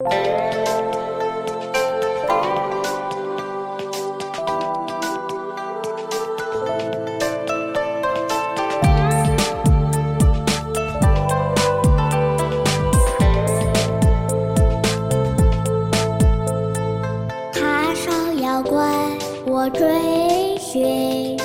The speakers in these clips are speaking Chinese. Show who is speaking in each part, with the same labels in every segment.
Speaker 1: 爬上妖怪，我追寻。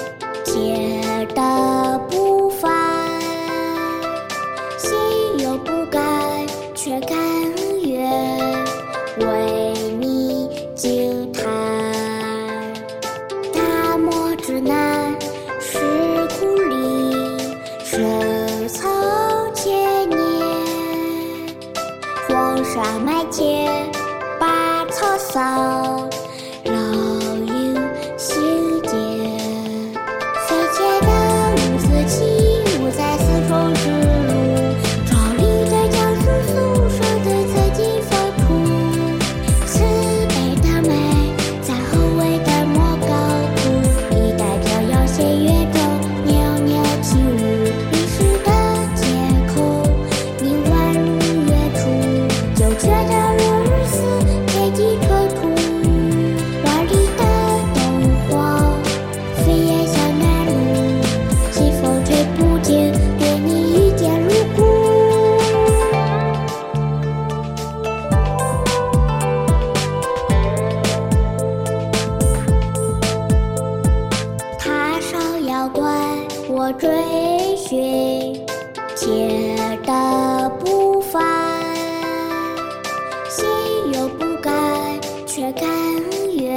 Speaker 1: 草千年黄沙漫天把草扫。我追寻天的步伐，心有不甘却甘愿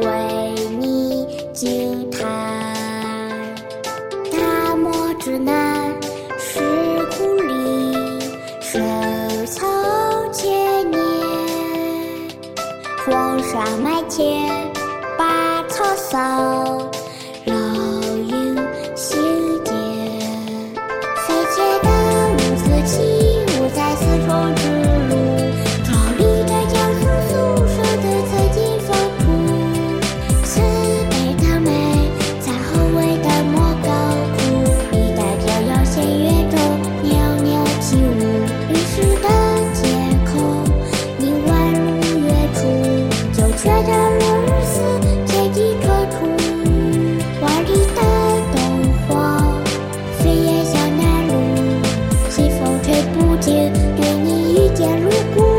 Speaker 1: 为你惊叹。大漠之南，石窟里深藏千年，黄沙漫天，把草扫。也路过